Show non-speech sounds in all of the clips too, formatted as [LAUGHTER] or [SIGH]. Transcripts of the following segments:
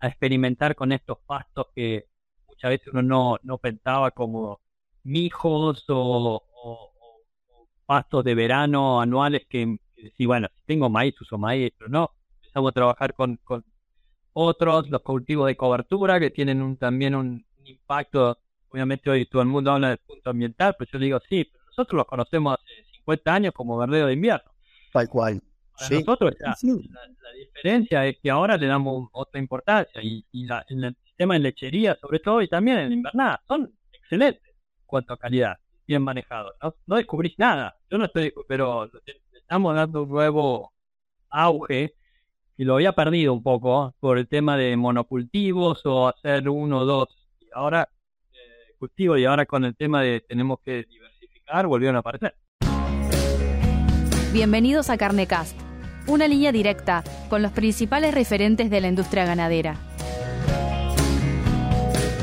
experimentar con estos pastos que muchas veces uno no, no pensaba como mijos o, pastos de verano anuales que, si bueno, si tengo maíz, uso maíz, pero no, empezamos a trabajar con, con otros, los cultivos de cobertura que tienen un, también un impacto, obviamente hoy todo el mundo habla del punto ambiental, pero yo digo, sí, pero nosotros los conocemos hace 50 años como verdeo de invierno. Tal cual. Nosotros la, diferencia es que ahora le damos otra importancia y, la, en el sistema de lechería sobre todo y también en la invernada son excelentes en cuanto a calidad, bien manejados. No, no descubrís nada, yo no estoy, pero estamos dando un nuevo auge y lo había perdido un poco por el tema de monocultivos o hacer uno o dos. Y ahora eh, cultivo y ahora con el tema de tenemos que diversificar volvieron a aparecer. Bienvenidos a Carnecast, una línea directa con los principales referentes de la industria ganadera.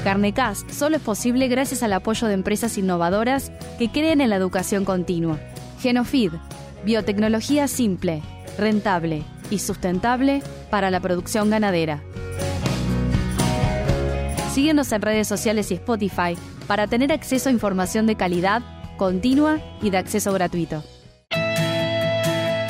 Carnecast solo es posible gracias al apoyo de empresas innovadoras que creen en la educación continua. Genofeed, biotecnología simple, rentable y sustentable para la producción ganadera. Síguenos en redes sociales y Spotify para tener acceso a información de calidad, continua y de acceso gratuito.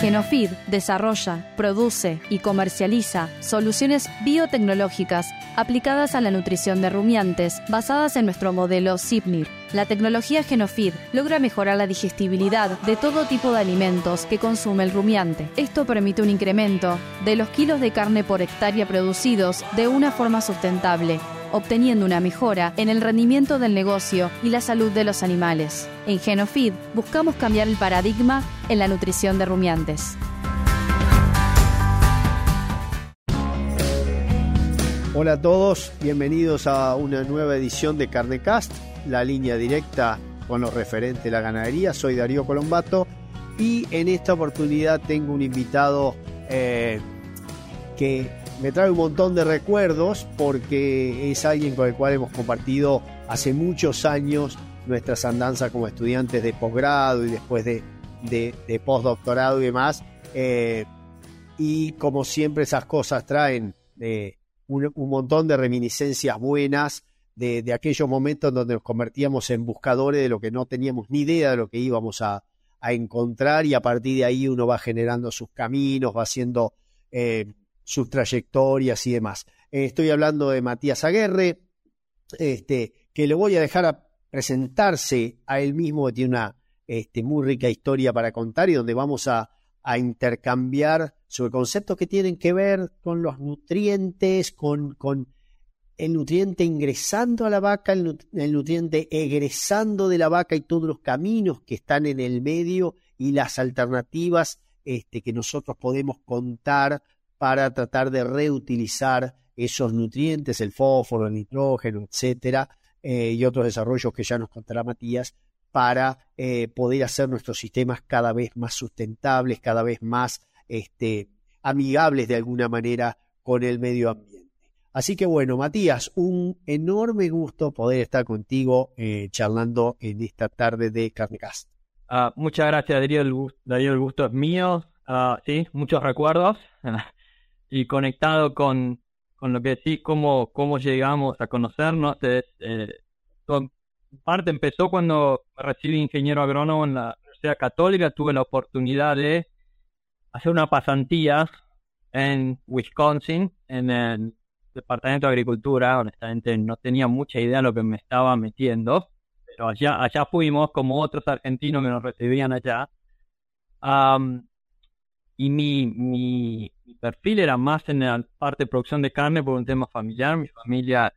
Genofeed desarrolla, produce y comercializa soluciones biotecnológicas aplicadas a la nutrición de rumiantes basadas en nuestro modelo SIPNIR. La tecnología Genofeed logra mejorar la digestibilidad de todo tipo de alimentos que consume el rumiante. Esto permite un incremento de los kilos de carne por hectárea producidos de una forma sustentable obteniendo una mejora en el rendimiento del negocio y la salud de los animales. En Genofeed buscamos cambiar el paradigma en la nutrición de rumiantes. Hola a todos, bienvenidos a una nueva edición de Carnecast, la línea directa con los referentes de la ganadería. Soy Darío Colombato y en esta oportunidad tengo un invitado eh, que me trae un montón de recuerdos porque es alguien con el cual hemos compartido hace muchos años nuestras andanzas como estudiantes de posgrado y después de, de, postdoctorado y demás. Eh, y como siempre esas cosas traen eh, un, montón de reminiscencias buenas de, aquellos momentos donde nos convertíamos en buscadores de lo que no teníamos ni idea de lo que íbamos a, a encontrar y a partir de ahí uno va generando sus caminos, va haciendo... Eh, sus trayectorias y demás. Eh, estoy hablando de Matías Aguerre, este, que le voy a dejar a presentarse a él mismo, que tiene una este, muy rica historia para contar y donde vamos a, intercambiar sobre conceptos que tienen que ver con los nutrientes, con, con el nutriente ingresando a la vaca, el, nutriente egresando de la vaca y todos los caminos que están en el medio y las alternativas este, que nosotros podemos contar para tratar de reutilizar esos nutrientes, el fósforo, el nitrógeno, etcétera, eh, y otros desarrollos que ya nos contará Matías, para eh, poder hacer nuestros sistemas cada vez más sustentables, cada vez más este, amigables de alguna manera con el medio ambiente. Así que bueno, Matías, un enorme gusto poder estar contigo eh, charlando en esta tarde de Carnecast. Ah, muchas gracias, Darío. El, gusto, el gusto es mío. Ah, sí, muchos recuerdos. [LAUGHS] y conectado con, con lo que decís, cómo, cómo llegamos a conocernos. Es, eh, parte empezó cuando recibí ingeniero agrónomo en la Universidad Católica, tuve la oportunidad de hacer una pasantía en Wisconsin, en el Departamento de Agricultura. Honestamente no tenía mucha idea de lo que me estaba metiendo, pero allá, allá fuimos como otros argentinos que nos recibían allá. Y mi, mi, mi perfil era más en la parte de producción de carne por un tema familiar. Mi familia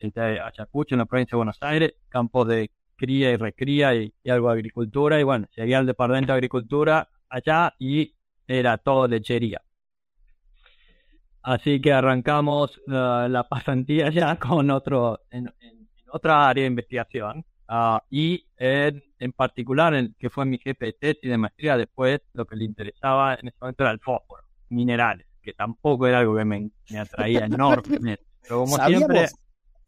eh, de Ayacucho, en la provincia de Buenos Aires, campo de cría y recría y, algo de agricultura. Y bueno, seguía el departamento de agricultura allá y era todo lechería. Así que arrancamos uh, la pasantía [LAUGHS] ya con otro, en, otra área de investigación. Uh, y en, en particular, en, que fue mi jefe de tesis de maestría, después lo que le interesaba en ese momento era el fósforo minerales, que tampoco era algo que me, atraía [LAUGHS] enormemente. Pero como sabíamos, siempre...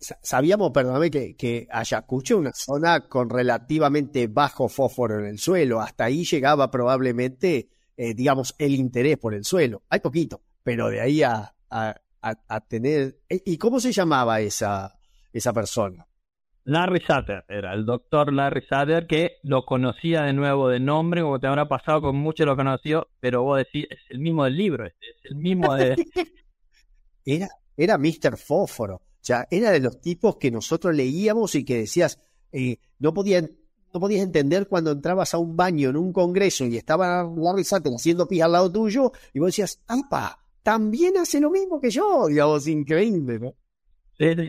Sabíamos, perdóname, que, que Ayacucho es una zona con relativamente bajo fósforo en el suelo. Hasta ahí llegaba probablemente, eh, digamos, el interés por el suelo. Hay poquito, pero de ahí a, a, tener... E, ¿Y cómo se llamaba esa, esa persona? Larry Sutter, era el doctor Larry Sutter, que lo conocía de nuevo de nombre, como te habrá pasado con muchos lo conoció, pero vos decís, es el mismo del libro, es el mismo de... [LAUGHS] era, era Mr. Fósforo, o sea, era de los tipos que nosotros leíamos y que decías, eh, no podían no podías entender cuando entrabas a un baño en un congreso y estaba Larry Sutter haciendo pis al lado tuyo y vos decías, ¡apa! También hace lo mismo que yo, digamos, increíble, ¿no?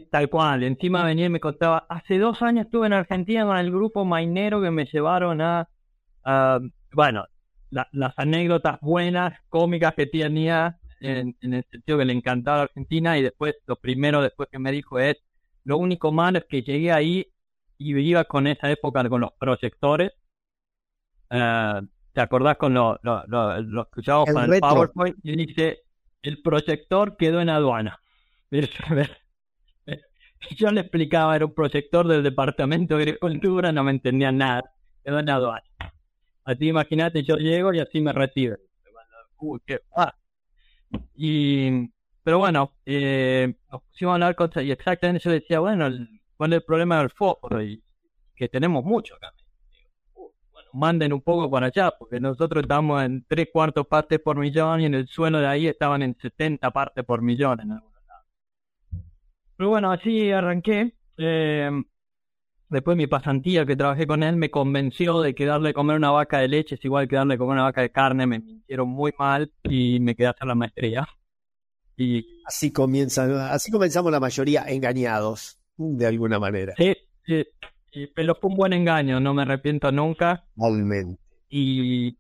Tal cual. Encima venía y me contaba, hace dos años estuve en Argentina con el grupo mainero que me llevaron a, bueno, las anécdotas buenas, cómicas que tenía, en, en, el sentido que le encantaba Argentina, y después, lo primero después que me dijo es, lo único malo es que llegué ahí y iba con esa época con los proyectores. Eh, ¿Te acordás con los lo, lo, usábamos con el PowerPoint? Y dice, el proyector quedó en aduana. [LAUGHS] [LAUGHS] Yo le explicaba, era un proyector del departamento de agricultura, no me entendía nada. Quedó en aduana. Así imagínate, yo llego y así me recibe. Uy, qué... Ah. Y, pero bueno, eh, nos pusimos a hablar con, y exactamente yo decía, bueno, ¿cuál es el problema del fósforo? Y que tenemos mucho acá. Manden un poco para allá, porque nosotros estamos en tres cuartos partes por millón y en el suelo de ahí estaban en 70 partes por millón lados. Pero bueno, así arranqué. Eh, después mi pasantía que trabajé con él me convenció de que darle a comer una vaca de leche es igual que darle a comer una vaca de carne. Me mintieron muy mal y me quedé a hacer la maestría. Y así comienza, así comenzamos la mayoría engañados, de alguna manera. Sí, sí. pero fue un buen engaño, no me arrepiento nunca. Totalmente. Y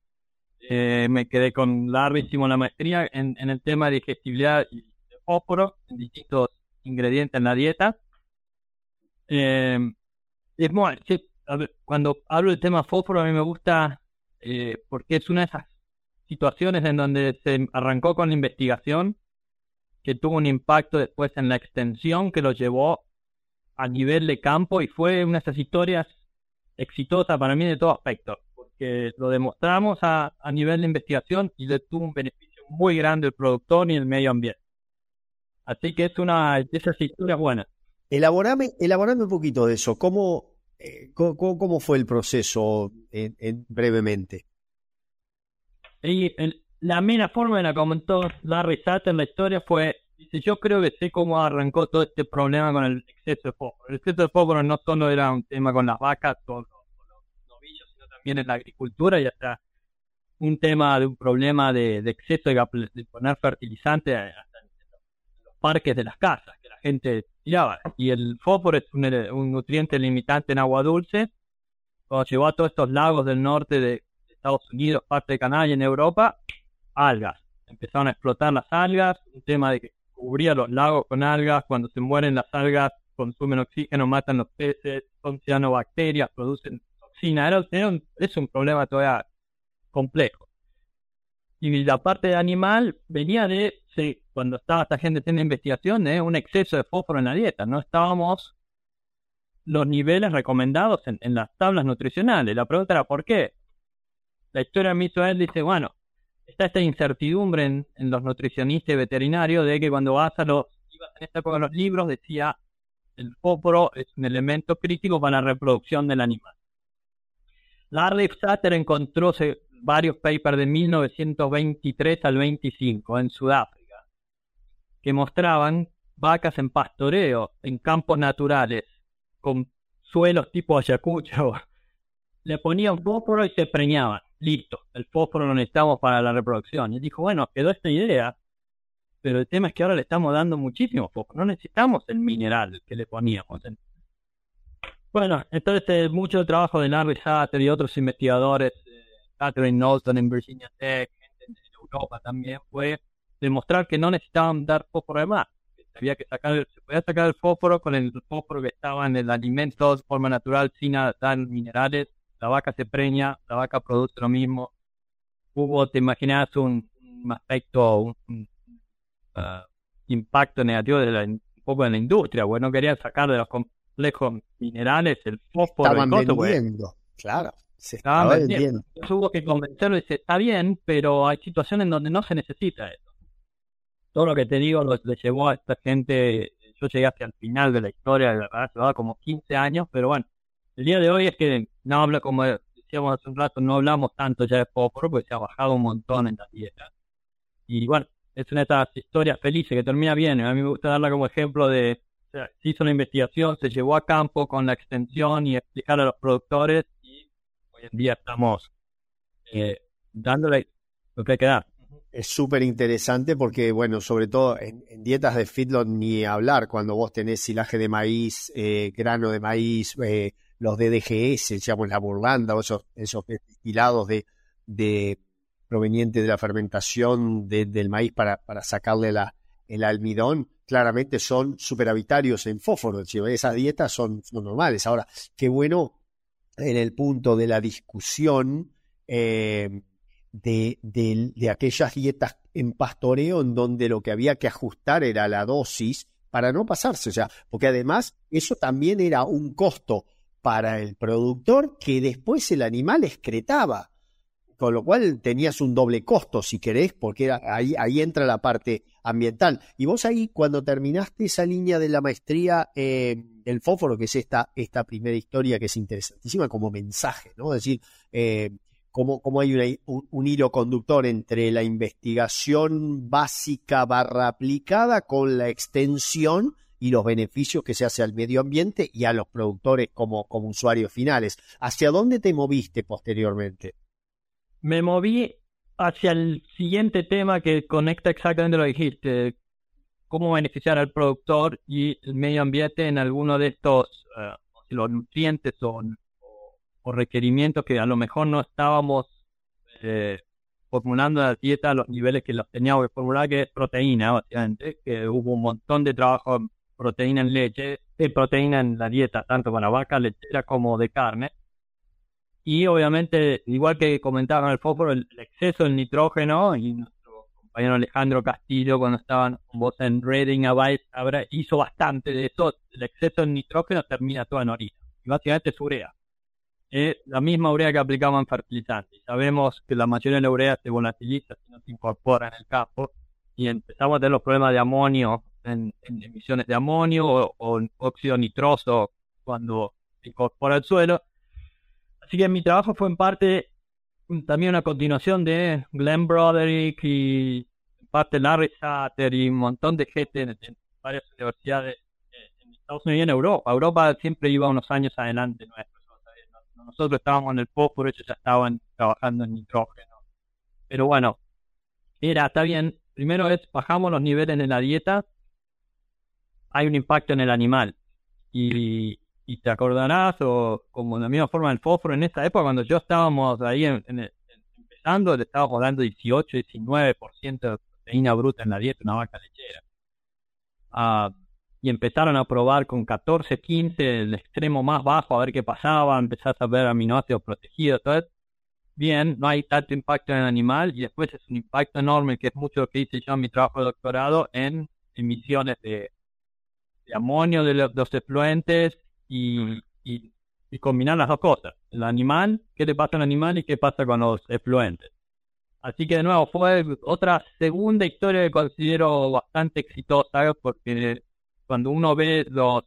eh, me quedé con Larry, hicimos la maestría en, el tema de digestibilidad y de fósforo, en distintos ingredientes en la dieta. Eh, es muy, cuando hablo del tema fósforo, a mí me gusta eh, porque es una de esas situaciones en donde se arrancó con la investigación que tuvo un impacto después en la extensión que lo llevó a nivel de campo y fue una de esas historias exitosas para mí de todo aspecto, porque lo demostramos a, a nivel de investigación y le tuvo un beneficio muy grande el productor y el medio ambiente. Así que es una de esas historias buenas. Elaborame, elaborame un poquito de eso. ¿Cómo, eh, cómo, fue el proceso en, brevemente? Y el, la mera forma en la comentó Larry Sutter la historia fue, dice, yo creo que sé cómo arrancó todo este problema con el exceso de fósforo. El exceso de fósforo no solo era un tema con las vacas o los, novillos, sino también en la agricultura y hasta un tema de un problema de, exceso de, poner fertilizante en los parques de las casas, que la gente tiraba. Y el fósforo es un, un nutriente limitante en agua dulce. Cuando llegó a todos estos lagos del norte de Estados Unidos, parte de Canadá y en Europa, algas. Empezaron a explotar las algas, un tema de que cubría los lagos con algas, cuando se mueren las algas consumen oxígeno, matan los peces, son cianobacterias, producen toxina. Era, es un problema todavía complejo. Y la parte de animal venía de, sí, cuando estaba esta gente haciendo investigación, de un exceso de fósforo en la dieta. No estábamos los niveles recomendados en, las tablas nutricionales. La pregunta era ¿por qué? La historia me hizo él, dice, bueno, está esta incertidumbre en, los nutricionistas y veterinarios de que cuando vas a los, en esta época los libros, decía el fósforo es un elemento crítico para la reproducción del animal. Larry Sutter encontró varios papers de 1923 al 25 en Sudáfrica que mostraban vacas en pastoreo en campos naturales con suelos tipo Ayacucho. [LAUGHS] Le ponían fósforo y se preñaban listo, el fósforo lo necesitamos para la reproducción. Y dijo, bueno, quedó esta idea, pero el tema es que ahora le estamos dando muchísimo fósforo, no necesitamos el mineral que le poníamos. Bueno, entonces eh, mucho trabajo de Larry Sutter y otros investigadores, Catherine Knowlton en Virginia Tech, gente en Europa también, fue demostrar que no necesitaban dar fósforo de más. Había que sacar, se podía sacar el fósforo con el fósforo que estaba en el alimento de forma natural sin dar minerales la vaca se preña, la vaca produce lo mismo. Hubo, te imaginas, un, aspecto, un, uh, impacto negativo de la, un poco de la industria, bueno, no querían sacar de los complejos minerales el fósforo. Estaban vendiendo, claro. Se estaba vendiendo. Hubo que convencerlo y dice, está bien, pero hay situaciones en donde no se necesita eso. todo lo que te digo lo, le llevó a esta gente, yo llegué hasta el final de la historia, de verdad, llevaba como 15 años, pero bueno, el día de hoy es que no habla como decíamos hace un rato, no hablamos tanto ya de fósforo porque se ha bajado un montón en la dieta. Y bueno, es una de estas historias felices que termina bien. A mí me gusta darla como ejemplo de, se hizo una investigación, se llevó a campo con la extensión y explicar a los productores hoy en día estamos eh, dándole lo que hay. Es súper interesante porque, bueno, sobre todo en, dietas de feedlot ni hablar, cuando vos tenés silaje de maíz, eh, grano de maíz, eh, los DDGS, digamos la burlanda, o esos, esos destilados de, de provenientes de la fermentación del maíz para, para sacarle la, el almidón, claramente son superavitarios en fósforo. Esas dietas son, normales. Ahora, qué bueno en el punto de la discusión eh, de, de, aquellas dietas en pastoreo en donde lo que había que ajustar era la dosis para no pasarse. O sea, porque además eso también era un costo para el productor que después el animal excretaba. Con lo cual tenías un doble costo, si querés, porque era, ahí, ahí entra la parte ambiental. Y vos ahí, cuando terminaste esa línea de la maestría, eh, el fósforo, que es esta, esta primera historia que es interesantísima como mensaje, ¿no? Es decir, eh, cómo, hay un, hilo conductor entre la investigación básica barra aplicada con la extensión y los beneficios que se hace al medio ambiente y a los productores como, como usuarios finales. ¿Hacia dónde te moviste posteriormente? Me moví hacia el siguiente tema que conecta exactamente lo que dijiste, cómo beneficiar al productor y el medio ambiente en alguno de estos, eh, los nutrientes o, requerimientos que a lo mejor no estábamos eh, formulando la dieta a los niveles que los teníamos que formular, que es proteína, básicamente, que hubo un montón de trabajo proteína en leche, eh, proteína en la dieta, tanto para vaca lechera como de carne. Y obviamente, igual que comentaba el fósforo, el, exceso de nitrógeno, y compañero Alejandro Castillo, cuando estaban con vos en Reading habrá, hizo bastante de eso. El exceso de nitrógeno termina todo en orina. Y básicamente es urea. Es la misma urea que aplicamos en fertilizantes. Sabemos que la mayoría de la urea se volatiliza si no se incorpora en el campo. Y empezamos a tener los problemas de amonio en, emisiones de amonio o, óxido nitroso cuando se incorpora al suelo. Así que mi trabajo fue en parte también una continuación de Glenn Broderick y parte Larry Satter y un montón de gente en, varias universidades en Estados Unidos y en Europa. Europa siempre iba unos años adelante Nosotros estábamos en el por ellos ya estaban trabajando en nitrógeno. Pero bueno, era, está bien. Primero es, bajamos los niveles en la dieta hay un impacto en el animal. Y, y te acordarás, o como de la misma forma el fósforo, en esta época, cuando yo estábamos ahí en, empezando, le estábamos dando 18, 19% de proteína bruta en la dieta, una vaca lechera. Ah, y empezaron a probar con 14, 15, el extremo más bajo, a ver qué pasaba, empezás a ver aminoácidos protegidos, todo bien, no hay tanto impacto en el animal, y después es un impacto enorme, que es mucho lo que hice yo en mi trabajo de doctorado, en emisiones de, amonio de los, efluentes y, combinar las dos cosas. El animal, qué le pasa al animal y qué pasa con los efluentes. Así que de nuevo fue otra segunda historia que considero bastante exitosa porque cuando uno ve los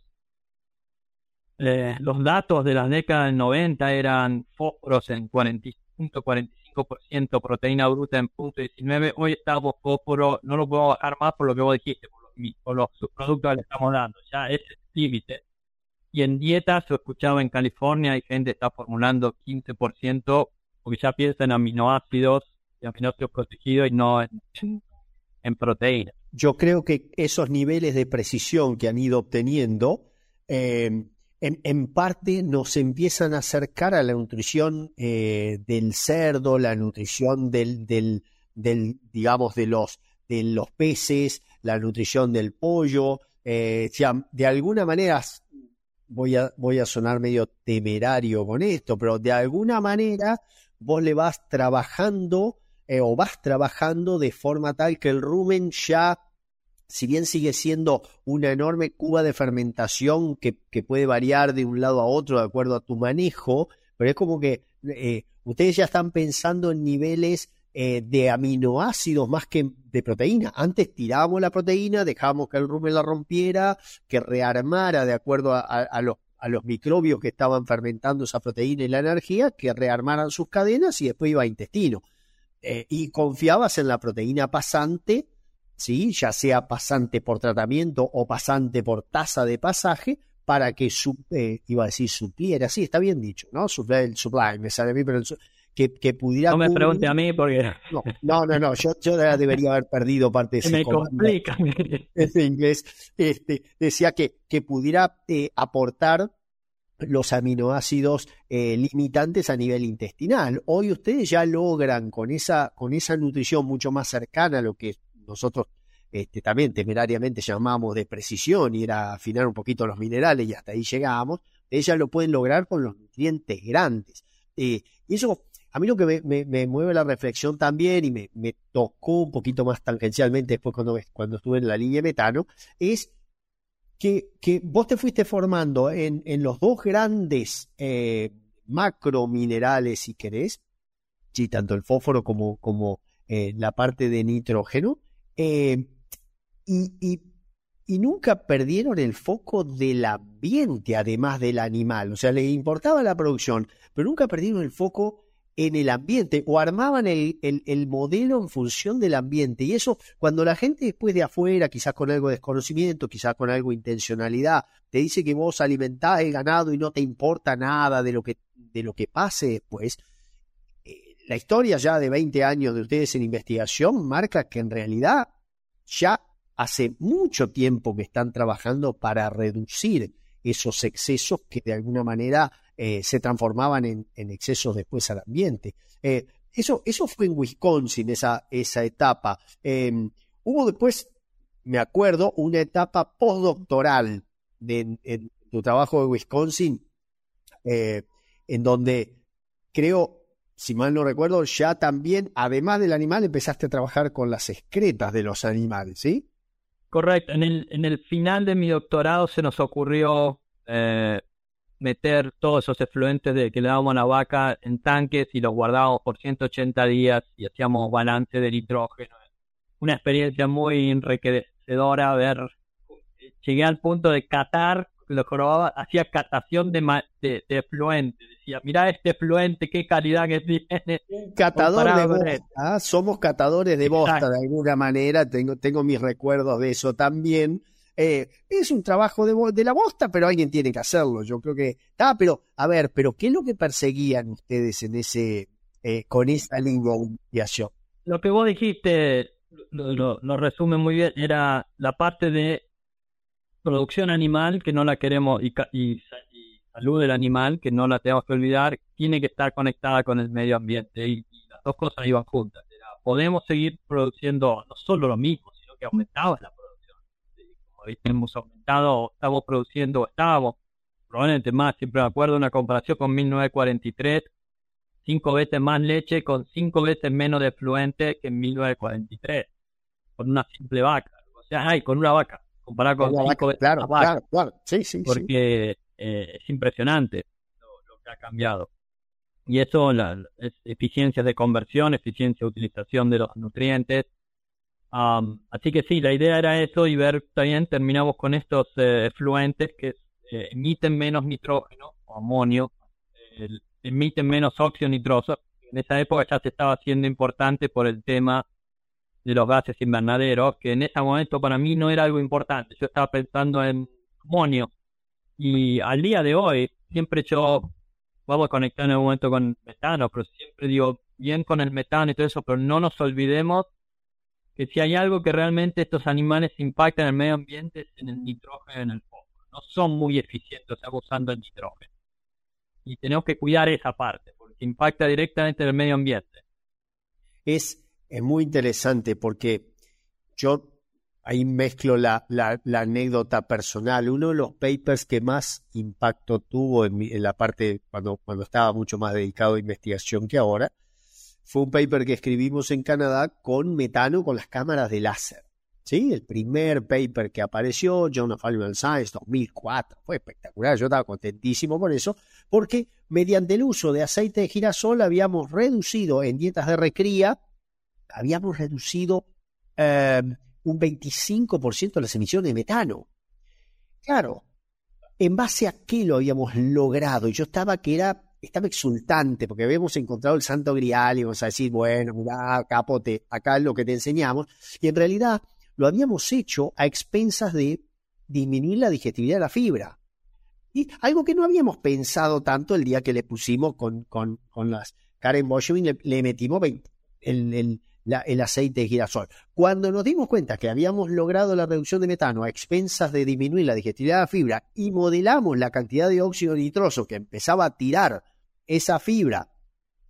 eh, los datos de la década del 90 eran fósforos en 40.45%, proteína bruta en .19, hoy estamos fósforo, no lo puedo bajar más por lo que vos dijiste, o los subproductos que le estamos dando. Ya es límite. Y en dietas, lo escuchaba en California, hay gente que está formulando 15% porque ya piensa en aminoácidos y aminoácidos protegidos y no en, proteínas. Yo creo que esos niveles de precisión que han ido obteniendo, en, en, parte nos empiezan a acercar a la nutrición eh, del cerdo, la nutrición del, del, del, digamos, de los, de los peces, la nutrición del pollo. Eh, de alguna manera, voy a, voy a sonar medio temerario con esto, pero de alguna manera vos le vas trabajando eh, o vas trabajando de forma tal que el rumen ya, si bien sigue siendo una enorme cuba de fermentación que, que puede variar de un lado a otro de acuerdo a tu manejo, pero es como que eh, ustedes ya están pensando en niveles eh, de aminoácidos más que de proteína. Antes tirábamos la proteína, dejábamos que el rumen la rompiera, que rearmara de acuerdo a, los, a los microbios que estaban fermentando esa proteína y la energía, que rearmaran sus cadenas y después iba a intestino. Eh, y confiabas en la proteína pasante, ¿sí? ya sea pasante por tratamiento o pasante por tasa de pasaje, para que, su, eh, iba a decir, supliera, sí, está bien dicho, ¿no? Supply, supply me sale a mí, pero el, que, pudiera... No me pregunte a mí porque... No, no, no, yo, yo debería haber perdido parte de [LAUGHS] ese Me complica. Ese inglés. Este, decía que, que pudiera eh, aportar los aminoácidos eh, limitantes a nivel intestinal. Hoy ustedes ya logran con esa, con esa nutrición mucho más cercana a lo que nosotros este, también temerariamente llamamos de precisión y era afinar un poquito los minerales y hasta ahí llegábamos, ellas lo pueden lograr con los nutrientes grandes. Eh, y eso a mí lo que me, mueve la reflexión también y me, tocó un poquito más tangencialmente después cuando, cuando estuve en la línea de metano, es que, vos te fuiste formando en, los dos grandes eh, macrominerales, si querés, tanto el fósforo como, eh, la parte de nitrógeno, eh, y, y, y, nunca perdieron el foco del ambiente, además del animal. O sea, les importaba la producción, pero nunca perdieron el foco en el ambiente o armaban el, el, modelo en función del ambiente. Y eso, cuando la gente después de afuera, quizás con algo de desconocimiento, quizás con algo de intencionalidad, te dice que vos alimentás el ganado y no te importa nada de lo que, de lo que pase después, eh, la historia ya de 20 años de ustedes en investigación marca que en realidad ya hace mucho tiempo que están trabajando para reducir esos excesos que de alguna manera eh, se transformaban en, excesos después al ambiente. Eh, eso, eso fue en Wisconsin, esa, esa etapa. Em, hubo después, me acuerdo, una etapa postdoctoral de, en tu trabajo de Wisconsin, eh, en donde creo, si mal no recuerdo, ya también, además del animal, empezaste a trabajar con las excretas de los animales, ¿sí? Correcto. En el, en el final de mi doctorado se nos ocurrió meter todos esos efluentes de, que le dábamos a la vaca en tanques y los guardábamos por 180 días y hacíamos balance de nitrógeno. Una experiencia muy enriquecedora ver. Llegué al punto de catar, lo probaba, hacía catación de, de, efluentes. Decía, mira este efluente, qué calidad que tiene. [LAUGHS] Un catador de bosta. ¿ah? Somos catadores de bosta de alguna manera. Tengo, tengo mis recuerdos de eso también eh, es un trabajo de, la bosta, pero alguien tiene que hacerlo. Yo creo que. Ah, pero, a ver, pero ¿qué es lo que perseguían ustedes en ese, eh, con esa de investigación? Lo que vos dijiste lo, resume muy bien. Era la parte de producción animal, que no la queremos, y, y, salud del animal, que no la tenemos que olvidar, tiene que estar conectada con el medio ambiente. Y, las dos cosas iban juntas. podemos seguir produciendo no solo lo mismo, sino que aumentaba la producción hemos aumentado, estamos produciendo, estábamos probablemente más, siempre me acuerdo una comparación con 1943, cinco veces más leche con cinco veces menos de fluente que en 1943, con una simple vaca, o sea, hay con una vaca, comparado con cinco veces claro, Claro, claro, sí, sí, porque eh, es impresionante lo, que ha cambiado. Y eso la, es eficiencia de conversión, eficiencia de utilización de los nutrientes, así que sí, la idea era eso y ver también, terminamos con estos eh, efluentes que eh, emiten menos nitrógeno o amonio, emiten menos óxido nitroso. En esa época ya se estaba haciendo importante por el tema de los gases invernaderos, que en ese momento para mí no era algo importante. Yo estaba pensando en amonio. Y al día de hoy, siempre yo, vamos a conectar en un momento con metano, pero siempre digo, bien con el metano y todo eso, pero no nos olvidemos si hay algo que realmente estos animales impactan en el medio ambiente es en el nitrógeno en el fósforo. No son muy eficientes abusando el nitrógeno. Y tenemos que cuidar esa parte, porque impacta directamente en el medio ambiente. Es, es muy interesante porque yo ahí mezclo la, la, anécdota personal. Uno de los papers que más impacto tuvo en, en la parte cuando, cuando estaba mucho más dedicado a investigación que ahora, fue un paper que escribimos en Canadá con metano con las cámaras de láser. ¿Sí? El primer paper que apareció, Journal of Animal Science 2004, fue espectacular, yo estaba contentísimo por eso, porque mediante el uso de aceite de girasol habíamos reducido en dietas de recría habíamos reducido eh, un 25% de las emisiones de metano. Claro, en base a qué lo habíamos logrado. Y yo estaba que era, estaba exultante porque habíamos encontrado el santo grial y vamos a decir, bueno, capote, acá es lo que te enseñamos. Y en realidad lo habíamos hecho a expensas de disminuir la digestibilidad de la fibra. Y algo que no habíamos pensado tanto el día que le pusimos con, con, con las Karen Boschwing, le, le metimos el, el, el aceite de girasol. Cuando nos dimos cuenta que habíamos logrado la reducción de metano a expensas de disminuir la digestibilidad de la fibra y modelamos la cantidad de óxido nitroso que empezaba a tirar esa fibra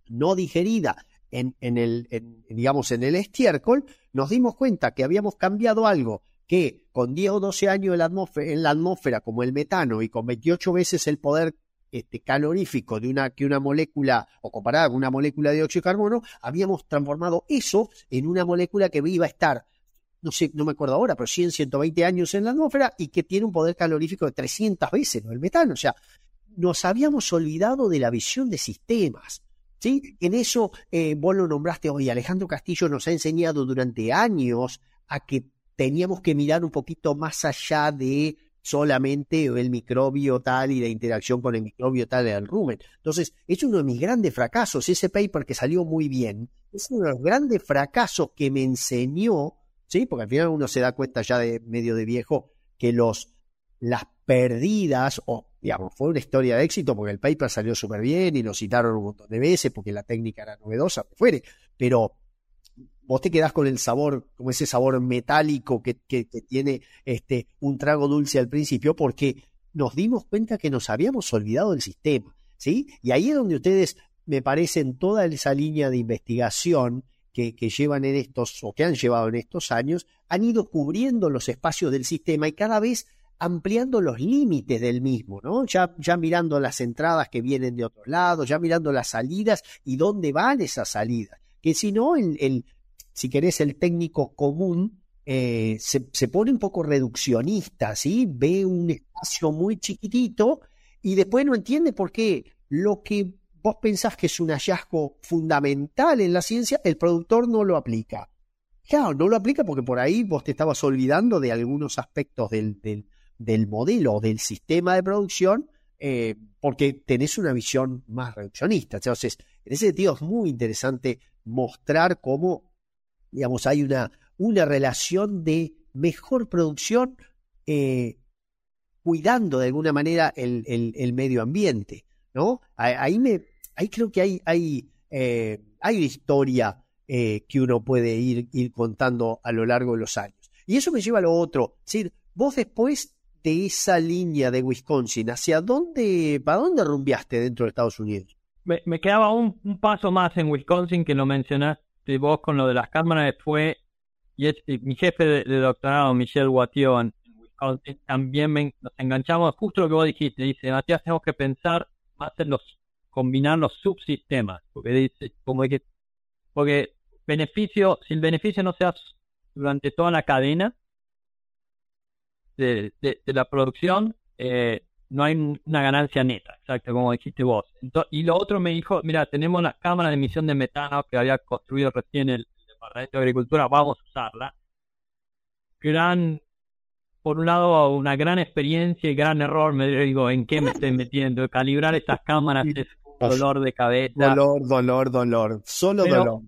no digerida en, en el, digamos, en el estiércol, nos dimos cuenta que habíamos cambiado algo que con 10 o 12 años en la, atmósfera, en como el metano, y con 28 veces el poder este, calorífico de una, que una molécula, o comparada con una molécula de dióxido de carbono, habíamos transformado eso en una molécula que iba a estar, no sé, no me acuerdo ahora, pero 100, 120 años en la atmósfera y que tiene un poder calorífico de 300 veces, ¿no? El metano. O sea, nos habíamos olvidado de la visión de sistemas. ¿Sí? En eso eh, vos lo nombraste hoy. Alejandro Castillo nos ha enseñado durante años a que teníamos que mirar un poquito más allá de solamente el microbio tal y la interacción con el microbio tal del rumen. Entonces, es uno de mis grandes fracasos. Ese paper que salió muy bien, es uno de los grandes fracasos que me enseñó, ¿sí? Porque al final uno se da cuenta ya de medio de viejo que los, las perdidas, o digamos, fue una historia de éxito porque el paper salió súper bien y lo citaron un montón de veces porque la técnica era novedosa, fuere, pero vos te quedás con el sabor, como ese sabor metálico que, que, tiene este, un trago dulce al principio, porque nos dimos cuenta que nos habíamos olvidado del sistema, ¿sí? Y ahí es donde ustedes, me parecen, toda esa línea de investigación que, que, llevan en estos, o que han llevado en estos años, han ido cubriendo los espacios del sistema y cada vez ampliando los límites del mismo, ¿no? Ya, mirando las entradas que vienen de otro lado, ya mirando las salidas y dónde van esas salidas. Que si no, el, el, si querés, el técnico común eh, se, se, pone un poco reduccionista, ¿sí? Ve un espacio muy chiquitito y después no entiende por qué lo que vos pensás que es un hallazgo fundamental en la ciencia, el productor no lo aplica. Claro, no lo aplica porque por ahí vos te estabas olvidando de algunos aspectos del, del modelo, del sistema de producción, eh, porque tenés una visión más reduccionista. Entonces, en ese sentido es muy interesante mostrar cómo digamos, hay una, una relación de mejor producción eh, cuidando de alguna manera el, el, medio ambiente, ¿no? Ahí, me, ahí creo que hay, hay, eh, hay una historia que uno puede ir, ir contando a lo largo de los años. Y eso me lleva a lo otro, es vos después de esa línea de Wisconsin, ¿hacia dónde, para dónde rumbiaste dentro de Estados Unidos? Me, me quedaba un, paso más en Wisconsin que lo mencionaste vos con lo de las cámaras fue, y es, mi jefe de, doctorado, Michel Wattion, también nos enganchamos justo lo que vos dijiste, dice, Matías, tenemos que pensar más en los, combinar los subsistemas, porque dice, como que, porque beneficio, si el beneficio no se hace durante toda la cadena de, de, la producción, eh, no hay una ganancia neta, exacto, como dijiste vos. y lo otro me dijo, mira, tenemos las cámaras de emisión de metano que había construido recién el, Departamento de Agricultura, vamos a usarla. Gran, por un lado, una gran experiencia y gran error, me digo, ¿en qué me estoy metiendo? Calibrar estas cámaras es un dolor de cabeza. Dolor, dolor, dolor, solo dolor.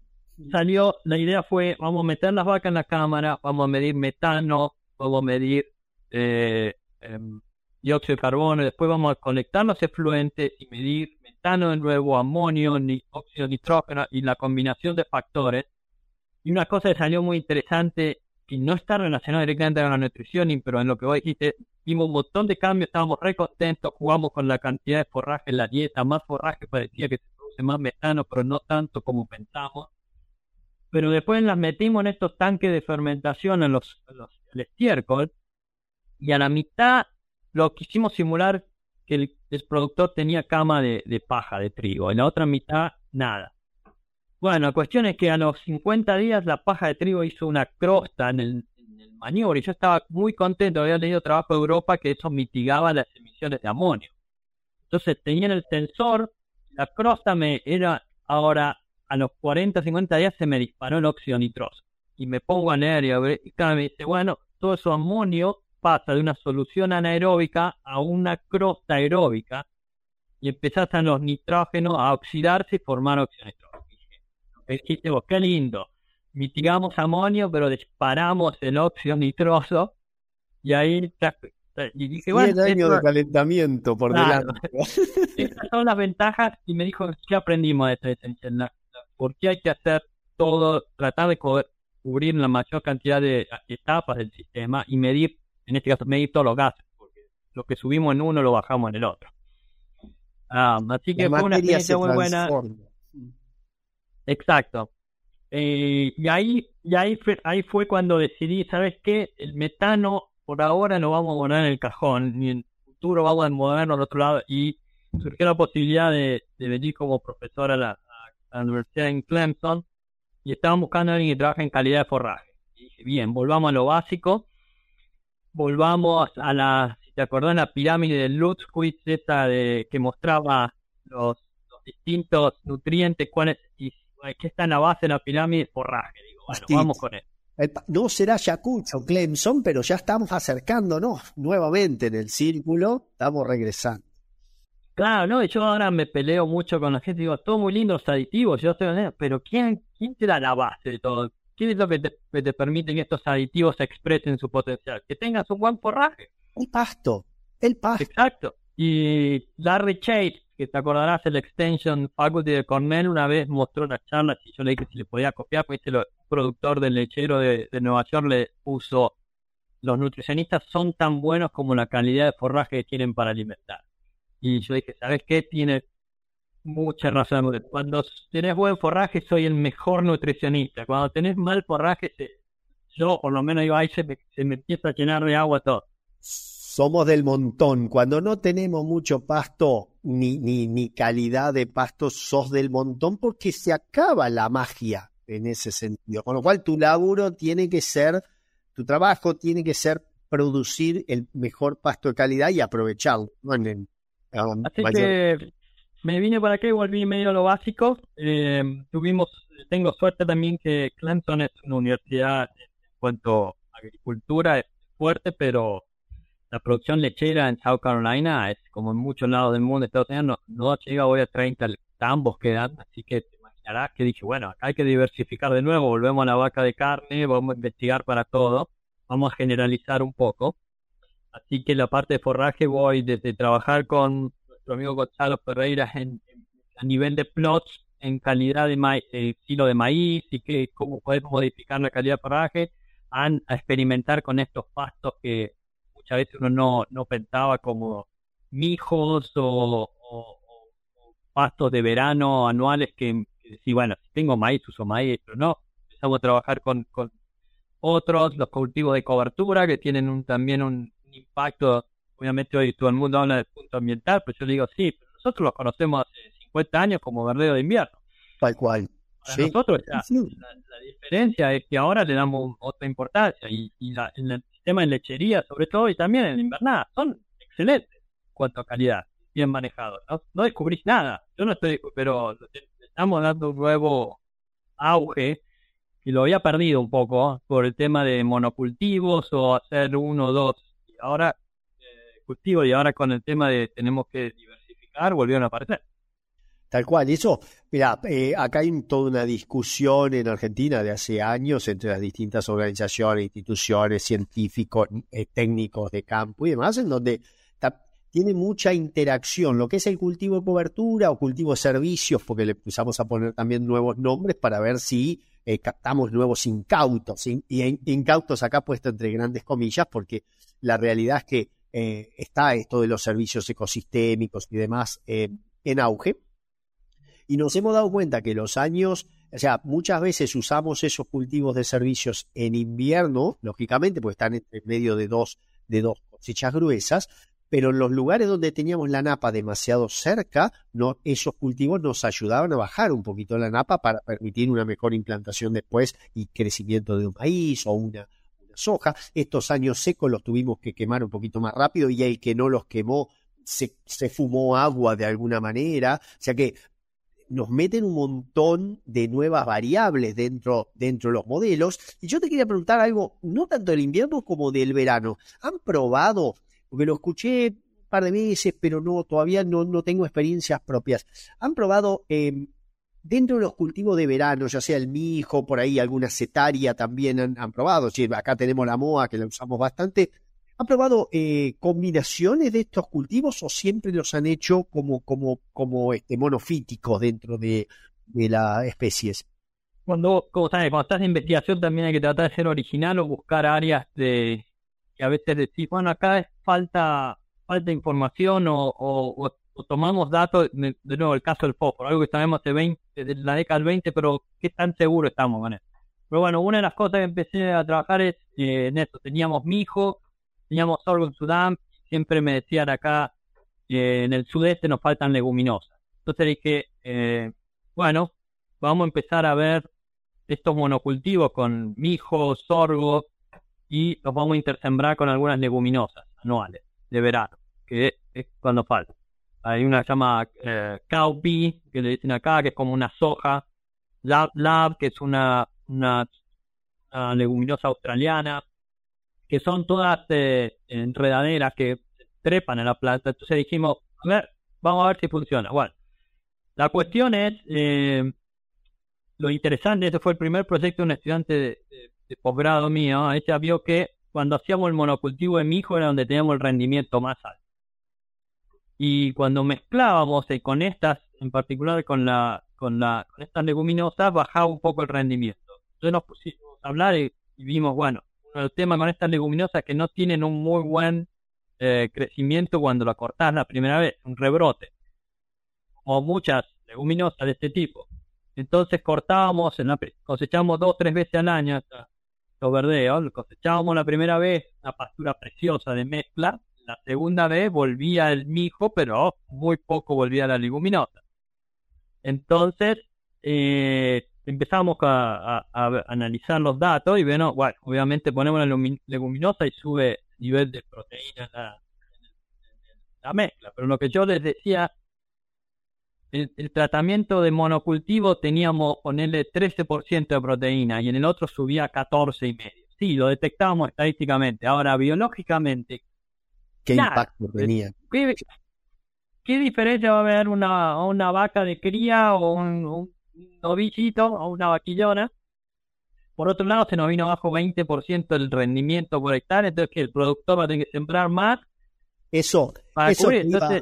Salió, la idea fue, vamos a meter las vacas en la cámara, vamos a medir metano, vamos a medir... Eh, em, dióxido de carbono, después vamos a conectar los efluentes y medir metano de nuevo, amonio, ni, óxido nitrógeno y la combinación de factores. Y una cosa que salió muy interesante, que no está relacionada directamente con la nutrición, pero en lo que vos dijiste, vimos un montón de cambios, estábamos re contentos, jugamos con la cantidad de forraje en la dieta, más forraje parecía que se produce más metano, pero no tanto como pensamos. Pero después las metimos en estos tanques de fermentación, en los, los el estiércol, y a la mitad lo quisimos simular que el, productor tenía cama de, paja de trigo, en la otra mitad nada. Bueno, la cuestión es que a los 50 días la paja de trigo hizo una crosta en el, maniobra y yo estaba muy contento, había tenido trabajo en Europa que eso mitigaba las emisiones de amonio. Entonces tenía el sensor, la crosta me era ahora a los 40, 50 días se me disparó el óxido nitroso. Y me pongo a leer y, a ver, y claro, me dice, bueno, todo eso amonio pasa de una solución anaeróbica a una crosta aeróbica y empezaron los nitrógenos a oxidarse y formar. Y dije, vos, qué lindo. Mitigamos amonio, pero disparamos el óxido nitroso y ahí y dije, bueno, años de calentamiento por delante. Estas son las ventajas y me dijo, ¿qué aprendimos de esto? ¿Por qué hay que hacer todo, tratar de cubrir la mayor cantidad de etapas del sistema y medir, en este caso, medir todos los gases? Porque lo que subimos en uno lo bajamos en el otro. Ah, así que fue una experiencia muy buena. Exacto. Eh, y ahí, y ahí, fue, ahí fue cuando decidí, ¿sabes qué? El metano por ahora no vamos a poner en el cajón, ni en el futuro vamos a movernos al otro lado. Y surgió la posibilidad de, venir como profesor a la, universidad en Clemson y estaban buscando a alguien que trabaje en calidad de forraje. Y dije, bien, volvamos a lo básico, volvamos a la, si te acordás, la pirámide de Lutzquist, esa de, que mostraba los, distintos nutrientes, cuáles, y qué está en la base de la pirámide, forraje. Digo, bueno, vamos con él. No será Yacucho, Clemson, pero ya estamos acercándonos nuevamente en el círculo, estamos regresando. Claro, no, yo ahora me peleo mucho con la gente, digo, todo muy lindo los aditivos, yo estoy pero ¿quién, quién te da la base de todo? ¿Qué es lo que te, permite que estos aditivos expresen su potencial? Que tengas un buen forraje. El pasto, el pasto. Exacto. Y Larry Chase, que te acordarás, el Extension Faculty de Cornell, una vez mostró una charla, y yo le dije si le podía copiar, pues el productor del lechero de, Nueva York le puso, los nutricionistas son tan buenos como la calidad de forraje que tienen para alimentar. Y yo dije, ¿sabes qué? Tiene mucha razón. Cuando tenés buen forraje, soy el mejor nutricionista. Cuando tenés mal forraje, yo por lo menos digo, ahí se me, se me empieza a llenar de agua todo somos del montón. Cuando no tenemos mucho pasto ni, ni, ni calidad de pasto, sos del montón porque se acaba la magia en ese sentido. Con lo cual tu laburo tiene que ser, tu trabajo tiene que ser producir el mejor pasto de calidad y aprovecharlo. Así que me vine para acá y volví medio a lo básico. Eh, tuvimos, tengo suerte también que Clemson es una universidad en cuanto a agricultura, es fuerte, pero la producción lechera en South Carolina es como en muchos lados del mundo, Estados Unidos, no, no llega hoy a 30 tambos que dan, así que te imaginarás que dije, bueno, acá hay que diversificar de nuevo, volvemos a la vaca de carne, vamos a investigar para todo, vamos a generalizar un poco. Así que la parte de forraje voy desde trabajar con nuestro amigo Gonzalo Ferreira en, a nivel de plots en calidad de maíz, estilo de maíz y que cómo podemos modificar la calidad de forraje, a experimentar con estos pastos que muchas veces uno no, no pensaba como mijos o, pastos de verano anuales que, si bueno, si tengo maíz, uso maíz, pero no. Empezamos a trabajar con, con otros, los cultivos de cobertura que tienen un, también un impacto, obviamente hoy todo el mundo habla del punto ambiental, pero yo le digo, sí, pero nosotros los conocemos hace 50 años como verdeo de invierno. Tal cual. Para nosotros la, diferencia es que ahora le damos otra importancia y, y la, en tema en lechería sobre todo y también en invernada, son excelentes en cuanto a calidad, bien manejados. No, descubrís nada, yo no estoy, pero estamos dando un nuevo auge y lo había perdido un poco por el tema de monocultivos o hacer uno o dos. Y ahora cultivo y ahora con el tema de tenemos que diversificar volvieron a aparecer. Tal cual, eso, mira, eh, acá hay toda una discusión en Argentina de hace años entre las distintas organizaciones, instituciones, científicos, eh, técnicos de campo y demás, en donde tiene mucha interacción, lo que es el cultivo de cobertura o cultivo de servicios, porque le empezamos a poner también nuevos nombres para ver si eh, captamos nuevos incautos, y incautos acá puesto entre grandes comillas, porque la realidad es que está esto de los servicios ecosistémicos y demás en auge. Y nos hemos dado cuenta que los años, o sea, muchas veces usamos esos cultivos de servicios en invierno, lógicamente, porque están en medio de dos, de dos cosechas gruesas, pero en los lugares donde teníamos la napa demasiado cerca, no, esos cultivos nos ayudaban a bajar un poquito la napa para permitir una mejor implantación después y crecimiento de un maíz o una soja. Estos años secos los tuvimos que quemar un poquito más rápido y el que no los quemó se, se, fumó agua de alguna manera. O sea que nos meten un montón de nuevas variables dentro, dentro de los modelos. Y yo te quería preguntar algo, no tanto del invierno como del verano. ¿Han probado? Porque lo escuché un par de veces, pero no, todavía no, no tengo experiencias propias. ¿Han probado em, dentro de los cultivos de verano, ya sea el mijo, por ahí alguna cetaria también han, probado? Acá tenemos la moa que la usamos bastante. ¿Han probado eh, combinaciones de estos cultivos o siempre los han hecho como, como, como este, monofíticos dentro de, de las especies? Cuando, como sabes, cuando estás en investigación también hay que tratar de ser original o buscar áreas de que a veces decís, bueno, acá falta, falta información o, o, tomamos datos, de, nuevo el caso del fósforo, algo que sabemos de, 20, de la década del 20, pero ¿qué tan seguro estamos con eso? Pero bueno, una de las cosas que empecé a trabajar es eh, en esto, teníamos mijo, teníamos sorgo en Sudán, siempre me decían acá que en el sudeste nos faltan leguminosas. Entonces dije, eh, bueno, vamos a empezar a ver estos monocultivos con mijo, sorgo y los vamos a intersembrar con algunas leguminosas anuales de verano, que es cuando falta. Hay una que se llama eh, cowpea, que le dicen acá, que es como una soja, lab, lab que es una, una leguminosa australiana, que son todas eh, enredaderas que trepan en la planta. Entonces dijimos, a ver, vamos a ver si funciona. Bueno, la cuestión es, eh, lo interesante, este fue el primer proyecto de un estudiante de, posgrado mío, ella vio que cuando hacíamos el monocultivo de mi hijo era donde teníamos el rendimiento más alto. Y cuando mezclábamos eh, con estas, en particular con la, con la, con estas leguminosas, bajaba un poco el rendimiento. Entonces nos pusimos a hablar y vimos, bueno, el tema con estas leguminosas que no tienen un muy buen eh, crecimiento cuando la cortás la primera vez, un rebrote, o muchas leguminosas de este tipo. Entonces cortábamos, en la, cosechamos dos o tres veces al año los verdeos, cosechábamos la primera vez una pastura preciosa de mezcla, la segunda vez volvía el mijo, pero muy poco volvía la leguminosa. Entonces, eh, empezamos a, analizar los datos y bueno, bueno, obviamente ponemos la leguminosa y sube el nivel de proteína en la, mezcla. Pero lo que yo les decía, el, tratamiento de monocultivo teníamos ponerle 13% de proteína y en el otro subía 14 y medio. Sí, lo detectábamos estadísticamente. Ahora, biológicamente, ¿qué impacto tenía? ¿qué, diferencia va a haber una, una vaca de cría o un un novillito o una vaquillona. Por otro lado, se nos vino abajo 20% el rendimiento por hectárea, entonces que el productor va a tener que sembrar más. Eso, eso, te iba,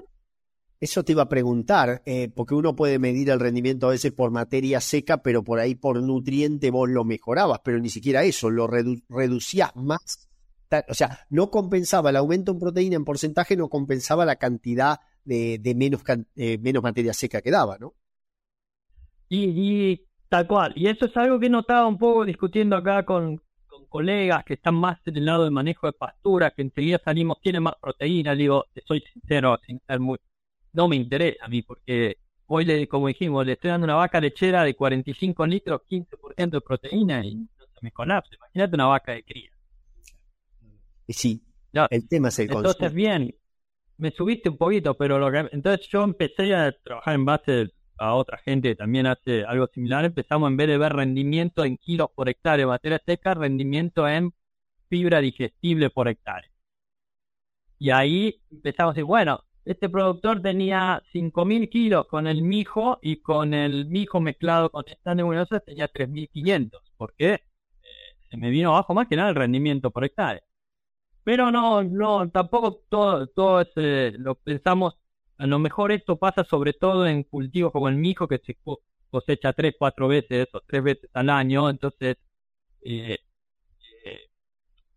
eso, te iba, a preguntar, eh, porque uno puede medir el rendimiento a veces por materia seca, pero por ahí por nutriente vos lo mejorabas, pero ni siquiera eso, lo reducías más. O sea, no compensaba el aumento en proteína en porcentaje, no compensaba la cantidad de, menos, eh, menos materia seca que daba, ¿no? Y, tal cual. Y eso es algo que he notado un poco discutiendo acá con, colegas que están más en el lado del manejo de pastura, que enseguida salimos, tiene más proteína. Digo, soy sincero, sin ser muy. No me interesa a mí, porque hoy, le, como dijimos, le estoy dando una vaca lechera de 45 litros, 15% de proteína y no se me colapsa. Imagínate una vaca de cría. Y sí, el tema es el Entonces, bien, me subiste un poquito, pero lo que, entonces yo empecé a trabajar en base a otra gente que también hace algo similar, empezamos en vez de ver rendimiento en kilos por hectárea de materia seca, rendimiento en fibra digestible por hectárea. Y ahí empezamos a decir, bueno, este productor tenía 5.000 kilos con el mijo y con el mijo mezclado con esta nebulosa tenía 3.500. ¿Por qué? Eh, se me vino abajo más que nada el rendimiento por hectárea. Pero no, no, tampoco todo, todo ese, lo pensamos a lo mejor esto pasa sobre todo en cultivos como el mijo, que se cosecha tres, cuatro veces o tres veces al año, entonces eh,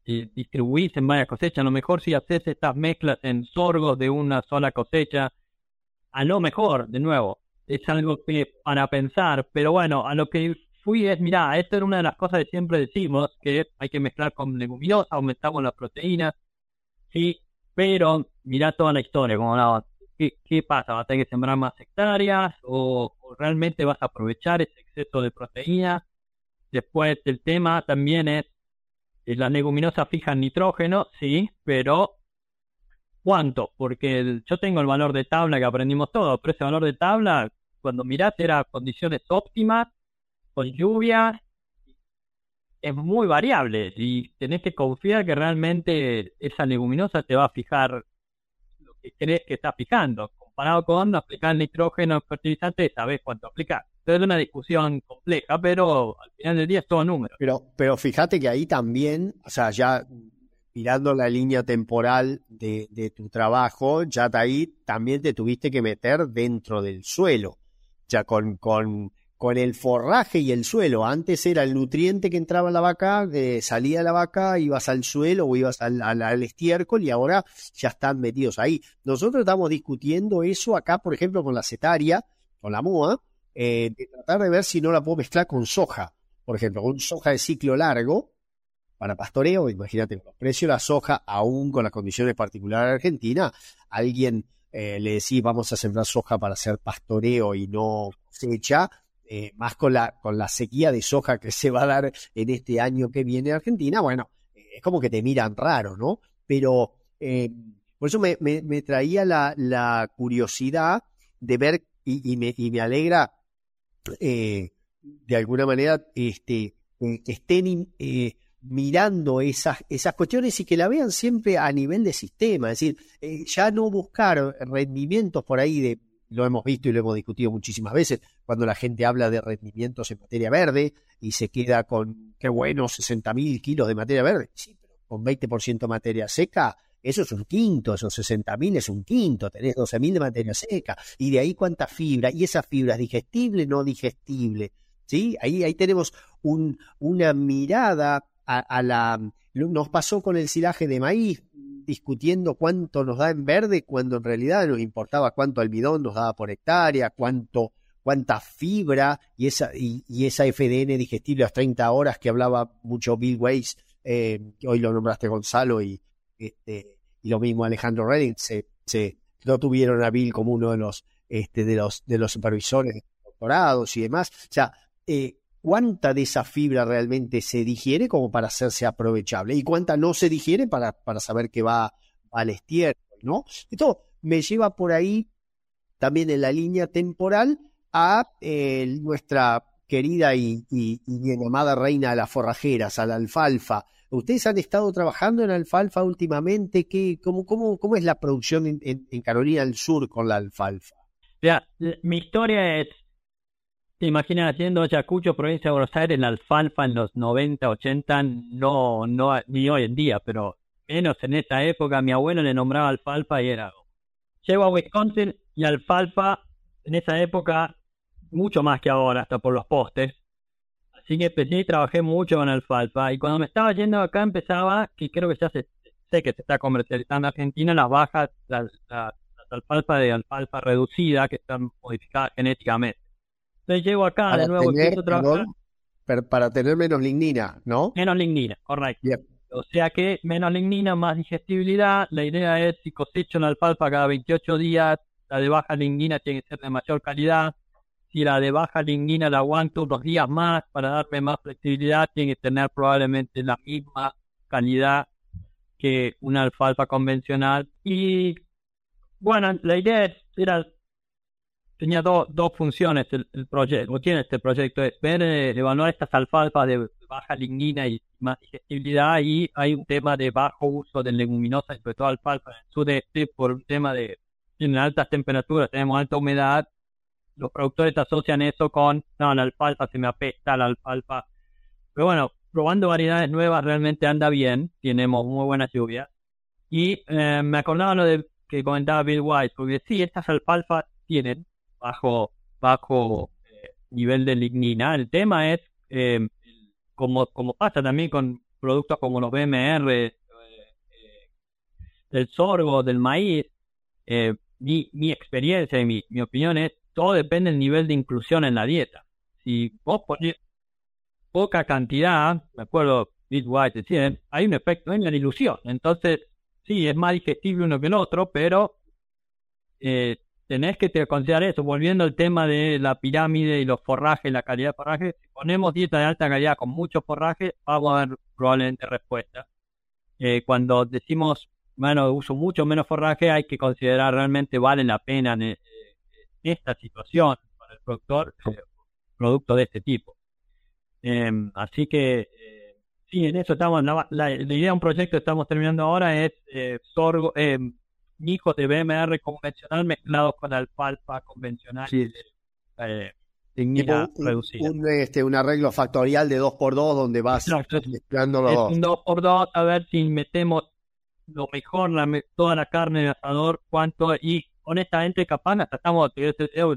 eh, distribuís en varias cosechas. A lo mejor si haces estas mezclas en sorgos de una sola cosecha, a lo mejor, de nuevo, es algo que para pensar, pero bueno, a lo que fui es, mira, esto era una de las cosas que siempre decimos, que hay que mezclar con leguminosas, aumentamos las proteínas, sí, pero mira toda la historia, como hablaba ¿qué, pasa? ¿Vas a tener que sembrar más hectáreas o, realmente vas a aprovechar ese exceso de proteína? Después el tema también es, eh, las leguminosas fijan nitrógeno, sí, pero ¿cuánto? Porque yo tengo el valor de tabla que aprendimos todos, pero ese valor de tabla cuando mirás era condiciones óptimas, con lluvia, es muy variable y tenés que confiar que realmente esa leguminosa te va a fijar lo que crees que está fijando. Comparado con aplicar nitrógeno fertilizante, sabes cuánto aplicar. Entonces es una discusión compleja, pero al final del día es todo número. Pero, pero fíjate que ahí también, o sea, ya mirando la línea temporal de, de tu trabajo, ya ahí también te tuviste que meter dentro del suelo, ya con, con con el forraje y el suelo. Antes era el nutriente que entraba en la vaca, que salía la vaca, ibas al suelo o ibas al, estiércol y ahora ya están metidos ahí. Nosotros estamos discutiendo eso acá, por ejemplo, con la cetaria, con la MUA, eh, de tratar de ver si no la puedo mezclar con soja. Por ejemplo, con soja de ciclo largo para pastoreo. Imagínate, los precios de la soja, aún con las condiciones particulares de Argentina, alguien eh, le decís vamos a sembrar soja para hacer pastoreo y no cosecha eh, más con la, con la sequía de soja que se va a dar en este año que viene en Argentina, bueno, es como que te miran raro, ¿no? Pero eh, por eso me, me, traía la, la, curiosidad de ver y, me, y me, alegra eh, de alguna manera este, que estén mirando esas, esas cuestiones y que la vean siempre a nivel de sistema, es decir, ya no buscar rendimientos por ahí de lo hemos visto y lo hemos discutido muchísimas veces, cuando la gente habla de rendimientos en materia verde y se queda con, qué bueno, 60 mil kilos de materia verde. Sí, pero con 20% materia seca, eso es un quinto, esos 60 mil es un quinto, tenés 12 mil de materia seca. Y de ahí cuánta fibra, y esa fibra es digestible, no digestible. ¿Sí? Ahí, ahí tenemos un, una mirada a, a la... Nos pasó con el silaje de maíz, discutiendo cuánto nos da en verde cuando en realidad nos importaba cuánto almidón nos daba por hectárea, cuánto, cuánta fibra y esa, y, esa FDN digestible a las 30 horas que hablaba mucho Bill Weiss, eh, hoy lo nombraste Gonzalo y, este, y lo mismo Alejandro Redding, se, se, no tuvieron a Bill como uno de los, este, de los, de los supervisores de doctorados y demás. O sea, eh, cuánta de esa fibra realmente se digiere como para hacerse aprovechable y cuánta no se digiere para, para saber que va al estiércol, ¿no? Esto me lleva por ahí también en la línea temporal a eh, nuestra querida y, bien amada reina de las forrajeras, a la alfalfa. ¿Ustedes han estado trabajando en alfalfa últimamente? ¿Qué, cómo, cómo, cómo es la producción en, Carolina del Sur con la alfalfa? Mi historia es ¿Te imaginas haciendo Ayacucho, provincia de Buenos Aires, la alfalfa en los 90, 80? No, no, ni hoy en día, pero menos en esa época. Mi abuelo le nombraba alfalfa y era. Llego a Wisconsin y alfalfa en esa época, mucho más que ahora, hasta por los postes. Así que empecé y trabajé mucho con alfalfa. Y cuando me estaba yendo acá, empezaba, que creo que ya se, sé que se está comercializando en Argentina, las bajas, las, las alfalfa de alfalfa reducida, que están modificadas genéticamente. Entonces llego acá de nuevo tener, para tener menos lignina, ¿no? Menos lignina, correcto. O sea que menos lignina, más digestibilidad. La idea es si cosecho una alfalfa cada 28 días, la de baja lignina tiene que ser de mayor calidad. Si la de baja lignina la aguanto unos días más para darme más flexibilidad, tiene que tener probablemente la misma calidad que una alfalfa convencional. Y bueno, la idea era tenía dos funciones el, proyecto, o tiene este proyecto, es ver, eh, evaluar estas alfalfas de baja lignina y más digestibilidad y hay un tema de bajo uso de leguminosas, sobre todo alfalfa en el sudeste, por un tema de en altas temperaturas, tenemos alta humedad, los productores asocian eso con, no, la alfalfa se me apesta, la alfalfa. Pero bueno, probando variedades nuevas realmente anda bien, tenemos muy buenas lluvias. Y eh, me acordaba lo de que comentaba Bill White, porque sí, estas alfalfas tienen bajo, bajo eh, nivel de lignina. El tema es, eh, como, como pasa también con productos como los BMR, eh, del sorgo, del maíz, mi, mi experiencia y mi, mi opinión es, todo depende del nivel de inclusión en la dieta. Si vos pones poca cantidad, me acuerdo, Bit White hay un efecto, hay una ilusión. Entonces, sí, es más digestible uno que el otro, pero eh, tenés que considerar eso. Volviendo al tema de la pirámide y los forrajes, la calidad de forraje, si ponemos dieta de alta calidad con mucho forraje, vamos a ver probablemente respuesta. Eh, cuando decimos, bueno, uso mucho menos forraje, hay que considerar realmente vale la pena en, esta situación para el productor eh, producto de este tipo. Em, así que eh, sí, en eso estamos. La, la, idea de un proyecto que estamos terminando ahora es eh, sorgo, hijos de BMR convencional mezclados con alfalfa convencional. Sí. Eh, un, reducida. Un, este, un arreglo factorial de 2x2 donde vas Exacto, mezclando los dos. un 2 por 2 a ver si metemos lo mejor, la, toda la carne de asador, cuánto, y honestamente capaz hasta estamos,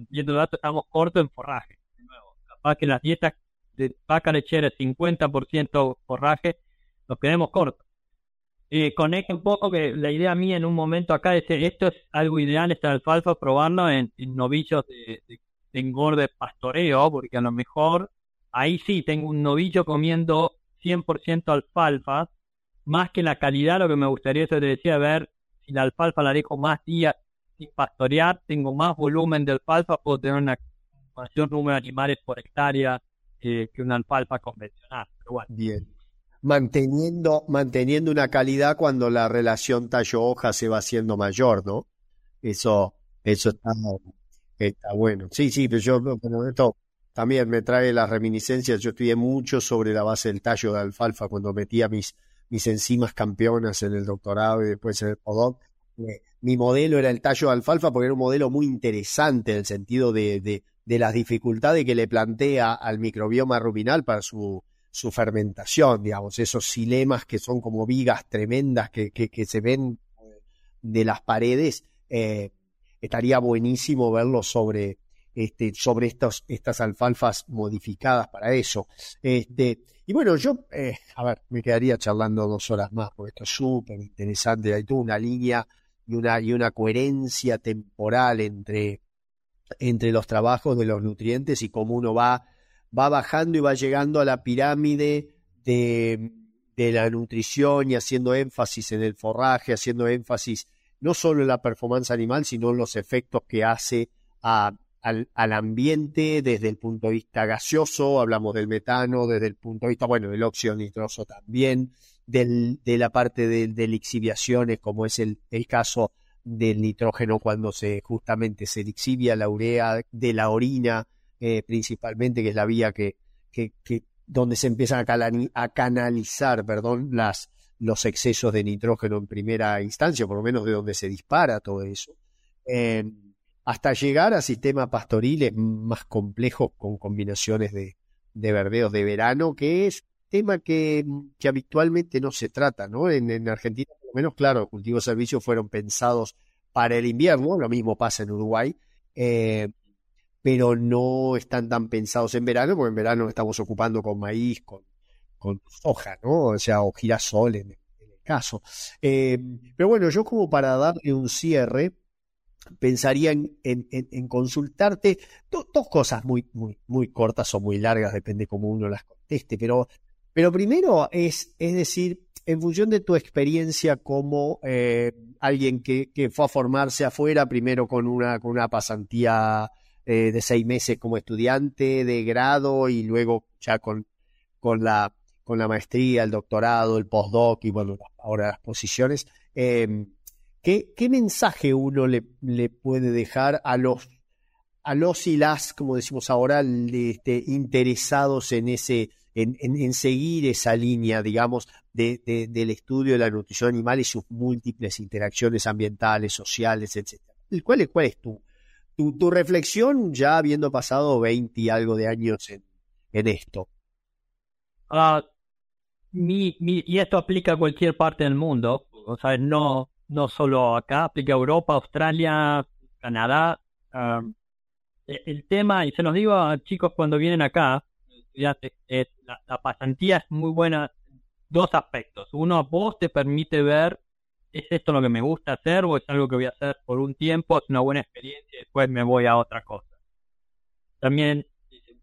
viendo datos, estamos cortos en forraje. De nuevo, capaz que las dietas de vaca lechera 50% forraje, nos quedemos cortos. Eh, conecta un poco que la idea mía en un momento acá es eh, esto es algo ideal, esta alfalfa, probarlo en, en novillos de, de, de engorde pastoreo, porque a lo mejor ahí sí tengo un novillo comiendo 100% alfalfa, más que la calidad, lo que me gustaría, eso te decía, ver si la alfalfa la dejo más días sin pastorear, tengo más volumen de alfalfa, puedo tener una mayor número de animales por hectárea eh, que una alfalfa convencional. Pero bueno, Bien. Manteniendo, manteniendo una calidad cuando la relación tallo-hoja se va haciendo mayor, ¿no? Eso, eso está, está bueno. Sí, sí, pero yo, bueno, esto también me trae las reminiscencias. Yo estudié mucho sobre la base del tallo de alfalfa cuando metía mis, mis enzimas campeonas en el doctorado y después en el postdoc. Eh, Mi modelo era el tallo de alfalfa porque era un modelo muy interesante en el sentido de, de, de las dificultades que le plantea al microbioma ruminal para su, su fermentación, digamos, esos silemas que son como vigas tremendas que, que, se ven de las paredes, eh, estaría buenísimo verlo sobre, este, sobre estos, estas alfalfas modificadas para eso. Este, y bueno, yo, eh, a ver, me quedaría charlando dos horas más, porque esto es súper interesante, hay toda una línea y una, y una coherencia temporal entre, entre los trabajos de los nutrientes y cómo uno va va bajando y va llegando a la pirámide de, de, la nutrición y haciendo énfasis en el forraje, haciendo énfasis no solo en la performance animal, sino en los efectos que hace a, al, al, ambiente desde el punto de vista gaseoso, hablamos del metano, desde el punto de vista, bueno, del óxido nitroso también, del, de la parte de, de lixiviaciones, como es el, el caso del nitrógeno cuando se justamente se lixivia la urea de la orina, eh, principalmente, que es la vía que, donde se empiezan a, canalizar perdón, las, los excesos de nitrógeno en primera instancia, por lo menos de donde se dispara todo eso, eh, hasta llegar a sistemas pastoriles más complejos con combinaciones de, de verdeos de verano, que es tema que, que habitualmente no se trata, ¿no? En, en Argentina, por lo menos, claro, cultivos servicios fueron pensados para el invierno, lo mismo pasa en Uruguay, eh, pero no están tan pensados en verano, porque en verano estamos ocupando con maíz, con, con soja, ¿no? O sea, o girasol en, el caso. Eh, pero bueno, yo como para darle un cierre, pensaría en, en, consultarte do, dos cosas muy, muy, muy cortas o muy largas, depende cómo uno las conteste, pero, pero primero es, es decir, en función de tu experiencia como eh, alguien que, que, fue a formarse afuera, primero con una, con una pasantía eh, de seis meses como estudiante de grado y luego ya con, con, la, con la maestría, el doctorado, el postdoc y bueno, ahora las posiciones. Eh, ¿qué, ¿Qué mensaje uno le, le puede dejar a los, a los y las, como decimos ahora, este, interesados en ese, en, en, en, seguir esa línea, digamos, de, de, del estudio de la nutrición animal y sus múltiples interacciones ambientales, sociales, etc. ¿Cuál cuál es tu, tu, tu reflexión ya habiendo pasado 20 y algo de años en, en esto? Uh, mi, mi, y esto aplica a cualquier parte del mundo, o sea, no, no solo acá, aplica a Europa, Australia, Canadá. Um, el tema, y se los digo a chicos cuando vienen acá, estudiantes, es la, la, pasantía es muy buena. Dos aspectos. Uno, vos te permite ver, ¿es esto lo que me gusta hacer o es algo que voy a hacer por un tiempo? Es una buena experiencia y después me voy a otra cosa. También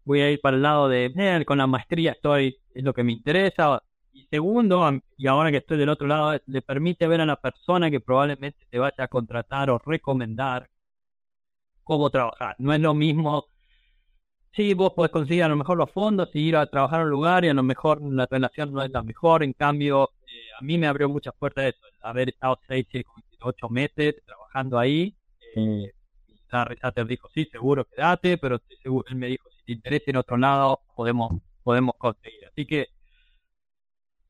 voy a ir para el lado de, eh, con la maestría estoy, es lo que me interesa. Y segundo, y ahora que estoy del otro lado, le permite ver a la persona que probablemente te vaya a contratar o recomendar cómo trabajar. No es lo mismo sí, vos podés conseguir a lo mejor los fondos y ir a trabajar a un lugar y a lo mejor la relación no es la mejor. En cambio, a mí me abrió muchas puertas eso, haber estado seis, siete, ocho meses trabajando ahí. Eh, Resater dijo, sí, seguro, quédate, pero él me dijo, si te interesa en otro lado, podemos, podemos conseguir. Así que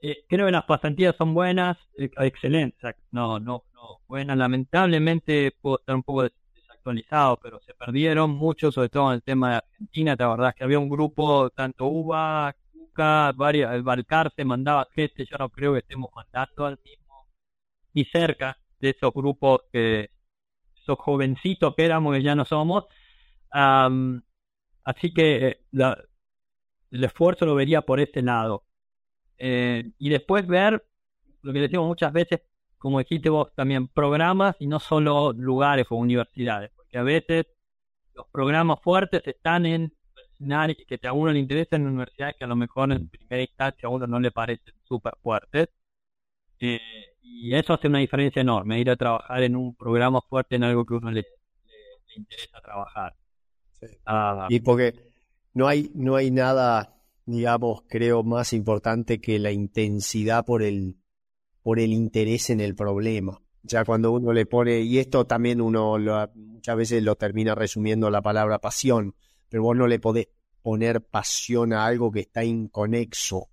eh, creo que las pasantías son buenas, eh, excelentes, no, no, no, buenas. Lamentablemente puedo estar un poco desactualizado, pero se perdieron mucho, sobre todo en el tema de Argentina. La verdad es que había un grupo, tanto UBA, Cuca, varias, el Balcarce mandaba gente, yo no creo que estemos mandando al mismo, ni cerca de esos grupos que, esos jovencitos que éramos, que ya no somos. así que eh, el esfuerzo lo vería por ese lado. Eh, y después ver lo que decimos muchas veces, como dijiste vos también, programas y no solo lugares o universidades, porque a veces los programas fuertes están en que a uno le interesa en universidades que a lo mejor en primera instancia a uno no le parecen súper fuertes. Eh, y eso hace una diferencia enorme, ir a trabajar en un programa fuerte en algo que a uno le, interesa trabajar. Ah, y porque no hay, no hay nada digamos, creo más importante que la intensidad por el, por el interés en el problema. Ya cuando uno le pone, y esto también uno muchas veces lo termina resumiendo la palabra pasión, pero vos no le podés poner pasión a algo que está inconexo,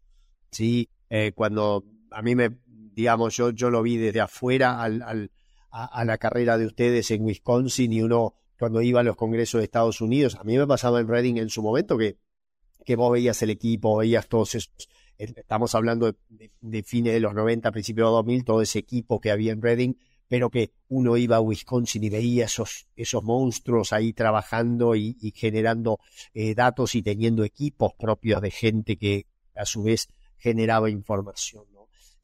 ¿sí? Eh, cuando a mí me, digamos, yo, yo lo vi desde afuera al, a, la carrera de ustedes en Wisconsin y uno cuando iba a los congresos de Estados Unidos, a mí me pasaba en Reading en su momento que que vos veías el equipo, veías todos esos, eh, estamos hablando de, fines de los 90, principios de 2000, todo ese equipo que había en Reading, pero que uno iba a Wisconsin y veía esos, esos monstruos ahí trabajando y, generando eh, datos y teniendo equipos propios de gente que a su vez generaba información.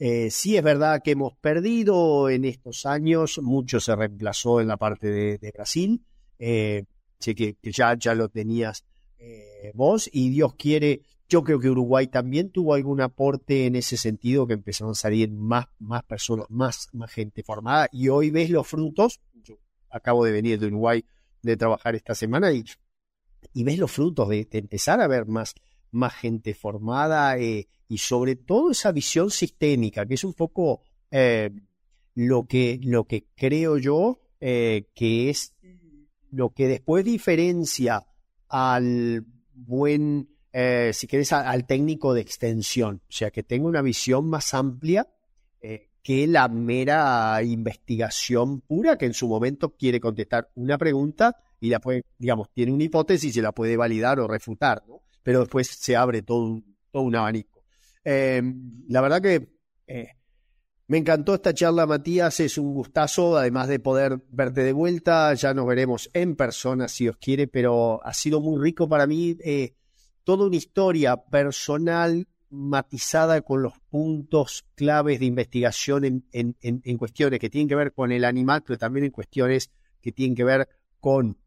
Eh, sí es verdad que hemos perdido en estos años, mucho se reemplazó en la parte de, Brasil, que, que, ya, ya lo tenías eh, vos y Dios quiere, yo creo que Uruguay también tuvo algún aporte en ese sentido, que empezaron a salir más, más personas, más, más gente formada y hoy ves los frutos, yo acabo de venir de Uruguay de trabajar esta semana y, y ves los frutos de, empezar a ver más, más gente formada eh, y sobre todo esa visión sistémica, que es un poco eh, lo, que, lo que creo yo que es lo que después diferencia al buen, eh, si quieres, al técnico de extensión, o sea, que tenga una visión más amplia eh, que la mera investigación pura, que en su momento quiere contestar una pregunta y la puede, digamos, tiene una hipótesis y se la puede validar o refutar, ¿no? Pero después se abre todo un, todo un abanico. Eh, la verdad que me encantó esta charla, Matías. Es un gustazo, además de poder verte de vuelta. Ya nos veremos en persona, si os quiere, pero ha sido muy rico para mí. Eh, toda una historia personal matizada con los puntos claves de investigación en, en, cuestiones que tienen que ver con el animal, pero también en cuestiones que tienen que ver con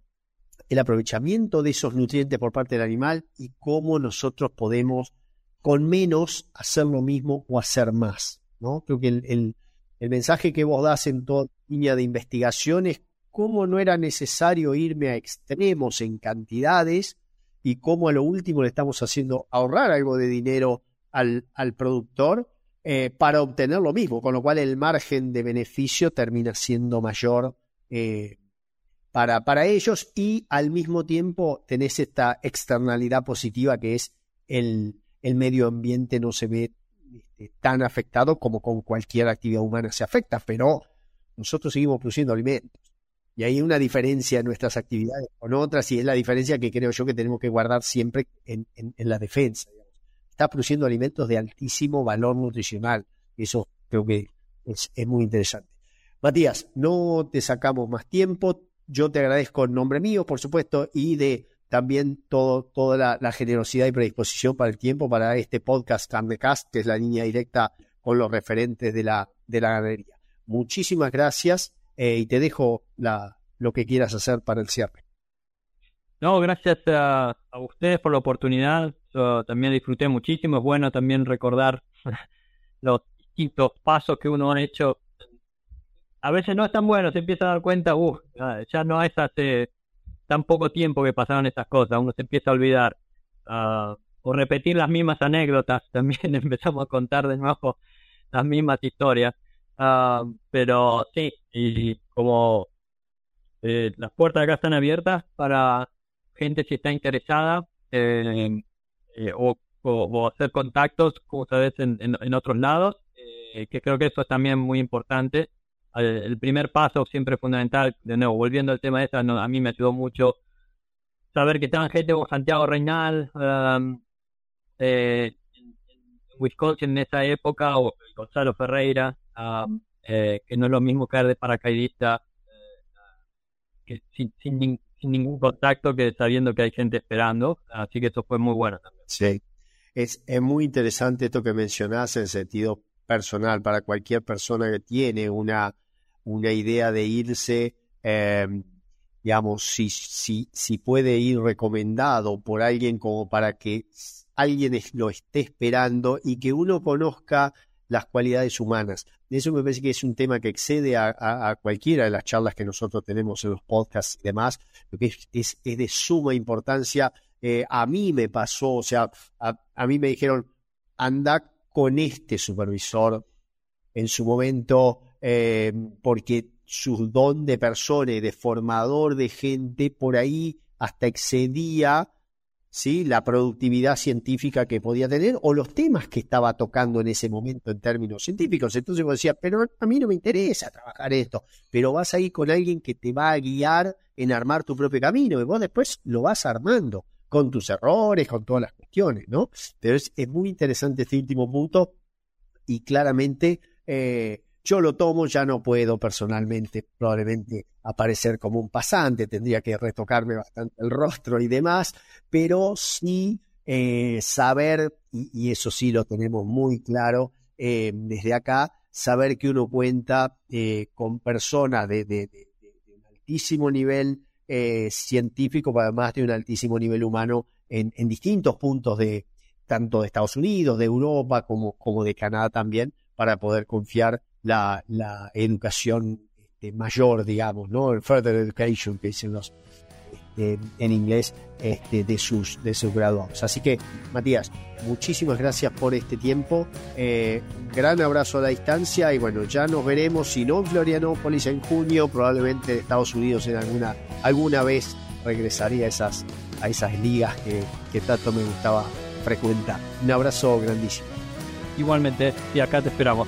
el aprovechamiento de esos nutrientes por parte del animal y cómo nosotros podemos con menos hacer lo mismo o hacer más. Creo que el, mensaje que vos das en toda línea de investigación es cómo no era necesario irme a extremos en cantidades y cómo a lo último le estamos haciendo ahorrar algo de dinero al, productor eh, para obtener lo mismo, con lo cual el margen de beneficio termina siendo mayor eh, para, para ellos y al mismo tiempo tenés esta externalidad positiva que es el, el medio ambiente no se ve este, tan afectado como con cualquier actividad humana se afecta, pero nosotros seguimos produciendo alimentos. Y hay una diferencia en nuestras actividades con otras, y es la diferencia que creo yo que tenemos que guardar siempre en, la defensa. Está produciendo alimentos de altísimo valor nutricional. Eso creo que es, muy interesante. Matías, no te sacamos más tiempo. Yo te agradezco en nombre mío, por supuesto, y de también todo, toda la, generosidad y predisposición para el tiempo para este podcast Carnecast, que es la línea directa con los referentes de la, de la ganadería. Muchísimas gracias eh, y te dejo la, lo que quieras hacer para el cierre. No, gracias a, ustedes por la oportunidad. Yo también disfruté muchísimo. Es bueno también recordar [LAUGHS] los distintos pasos que uno ha hecho. A veces no es tan bueno, se empieza a dar cuenta, uh, ya no es hace tan poco tiempo que pasaron estas cosas, uno se empieza a olvidar. Ah, o repetir las mismas anécdotas, [LAUGHS] también empezamos a contar de nuevo las mismas historias. Ah, pero sí, y como eh, las puertas acá están abiertas para gente que está interesada eh, o, hacer contactos, como sabes, en, en, otros lados, que creo que eso es también muy importante. El, primer paso siempre fundamental, de nuevo, volviendo al tema de esa, a mí me ayudó mucho saber que estaban gente como Santiago Reinal, um, eh, en, Wisconsin en esa época, o Gonzalo Ferreira, um, eh, que no es lo mismo caer de paracaidista que sin, sin, ningún contacto que sabiendo que hay gente esperando. Así que eso fue muy bueno también. Sí, es, es muy interesante esto que mencionás en sentido personal para cualquier persona que tiene una, una idea de irse. Eh, digamos, si, si, si puede ir recomendado por alguien como para que alguien lo esté esperando y que uno conozca las cualidades humanas. Eso me parece que es un tema que excede a, cualquiera de las charlas que nosotros tenemos en los podcasts y demás, lo que es, es, de suma importancia. Eh, a mí me pasó, o sea, a, mí me dijeron, anda con este supervisor en su momento, eh, porque su don de persona y de formador de gente por ahí hasta excedía ¿sí? la productividad científica que podía tener o los temas que estaba tocando en ese momento en términos científicos. Entonces vos decía, pero a mí no me interesa trabajar esto, pero vas a ir con alguien que te va a guiar en armar tu propio camino y vos después lo vas armando con tus errores, con todas las cuestiones, ¿no? Pero es, muy interesante este último punto y claramente eh, yo lo tomo, ya no puedo personalmente probablemente aparecer como un pasante, tendría que retocarme bastante el rostro y demás, pero sí eh, saber, y, eso sí lo tenemos muy claro eh, desde acá, saber que uno cuenta eh, con personas de, un altísimo nivel científico, además de un altísimo nivel humano en, en, distintos puntos de tanto de Estados Unidos, de Europa como, como de Canadá también, para poder confiar la, la educación este, mayor, digamos, ¿no? El further education que dicen los este, en inglés este, de, sus, de sus graduados. Así que, Matías, muchísimas gracias por este tiempo. Eh, gran abrazo a la distancia y bueno, ya nos veremos, si no en Florianópolis en junio, probablemente en Estados Unidos en alguna, alguna vez regresaría a esas, a esas ligas que, que tanto me gustaba frecuentar. Un abrazo grandísimo. Igualmente, y acá te esperamos.